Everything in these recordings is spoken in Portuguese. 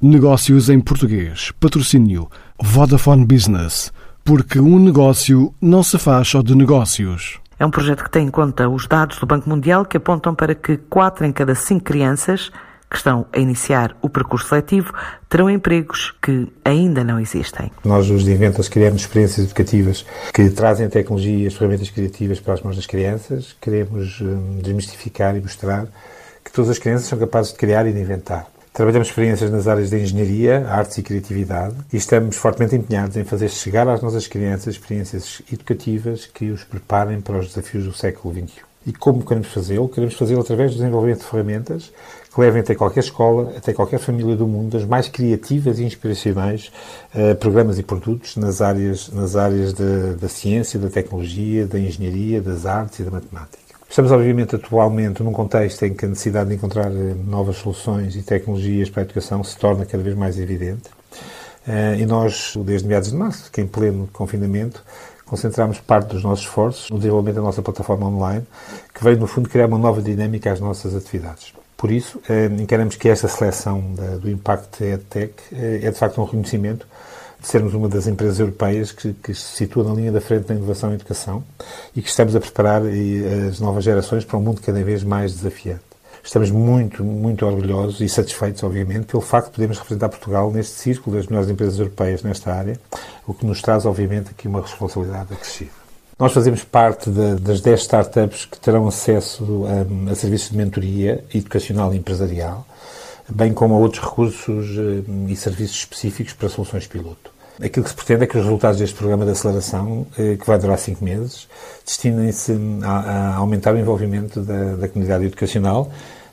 Negócios em português. Patrocínio Vodafone Business. Porque um negócio não se faz só de negócios. É um projeto que tem em conta os dados do Banco Mundial que apontam para que 4 em cada 5 crianças que estão a iniciar o percurso seletivo terão empregos que ainda não existem. Nós, os de Inventas, criamos experiências educativas que trazem tecnologia e as ferramentas criativas para as mãos das crianças. Queremos hum, desmistificar e mostrar que todas as crianças são capazes de criar e de inventar. Trabalhamos experiências nas áreas de engenharia, artes e criatividade e estamos fortemente empenhados em fazer chegar às nossas crianças experiências educativas que os preparem para os desafios do século XXI. E como queremos fazê-lo? Queremos fazê-lo através do desenvolvimento de ferramentas que levem até qualquer escola, até qualquer família do mundo, as mais criativas e inspiracionais uh, programas e produtos nas áreas, nas áreas da ciência, da tecnologia, da engenharia, das artes e da matemática. Estamos, obviamente, atualmente num contexto em que a necessidade de encontrar eh, novas soluções e tecnologias para a educação se torna cada vez mais evidente. Eh, e nós, desde meados de março, que em pleno confinamento, concentramos parte dos nossos esforços no desenvolvimento da nossa plataforma online, que veio, no fundo, criar uma nova dinâmica às nossas atividades. Por isso, eh, encaramos que esta seleção do Impact EdTech é, de facto, um reconhecimento de sermos uma das empresas europeias que, que, se situa na linha da frente da inovação e educação e que estamos a preparar as novas gerações para um mundo cada vez mais desafiante. Estamos muito, muito orgulhosos e satisfeitos, obviamente, pelo facto de podermos representar Portugal neste círculo das melhores empresas europeias nesta área, o que nos traz, obviamente, aqui uma responsabilidade acrescida. Nós fazemos parte de, das 10 startups que terão acesso a, a serviços de mentoria educacional e empresarial, bem como a outros recursos eh, e serviços específicos para soluções piloto. Aquilo que se pretende é que os resultados deste programa de aceleração, eh, que vai durar cinco meses, destinem-se a, a, aumentar o envolvimento da, da comunidade educacional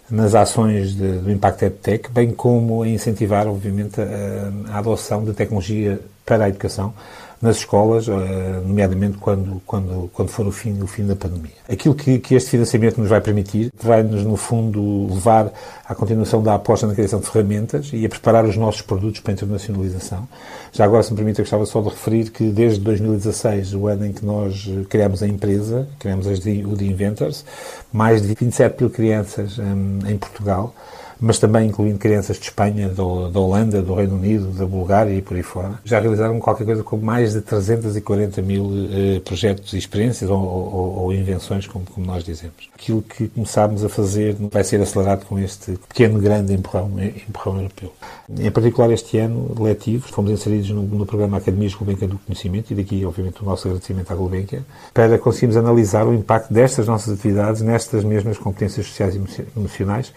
nas ações de, do Impact EdTech, bem como a incentivar, obviamente, a, a adoção de tecnologia para a educação, nas escolas, eh, nomeadamente quando, quando, quando for o fim, o fim da pandemia. Aquilo que, que este financiamento nos vai permitir vai-nos, no fundo, levar à continuação da aposta na criação de ferramentas e a preparar os nossos produtos para a internacionalização. Já agora, se me permite, eu gostava só de referir que desde 2016, o ano em que nós criamos a empresa, criamos o The Inventors, mais de 27 mil crianças um, em Portugal mas também incluindo crianças de Espanha, do, da Holanda, do Reino Unido, da Bulgária e por aí fora. Já realizaram qualquer coisa como mais de 340 mil eh, projetos e experiências ou, ou, ou invenções, como, como, nós dizemos. Aquilo que começámos a fazer vai ser acelerado com este pequeno, grande empurrão, empurrão europeu. Em particular, este ano letivo, fomos inseridos no, no programa Academias Gulbenkian do Conhecimento, e daqui, obviamente, o nosso agradecimento à Gulbenkian, para conseguirmos analisar o impacto destas nossas atividades nestas mesmas competências sociais e emocionais,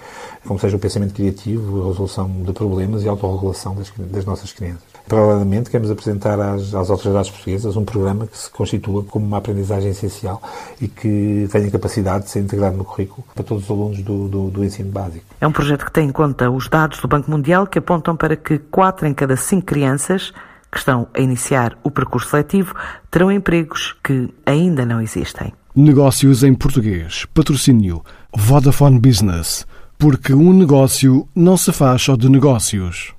como seja o pensamento criativo, a resolução de problemas e a autorregulação das, das nossas crianças. Paralelamente, queremos apresentar às, às, autoridades portuguesas um programa que se constitua como uma aprendizagem essencial e que tenha capacidade de ser integrado no currículo para todos os alunos do, do, do ensino básico. É um projeto que tem em conta os dados do Banco Mundial que apontam para que 4 em cada 5 crianças que estão a iniciar o percurso seletivo terão empregos que ainda não existem. Negócios em português. Patrocínio Vodafone Business porque um negócio não se faz só de negócios.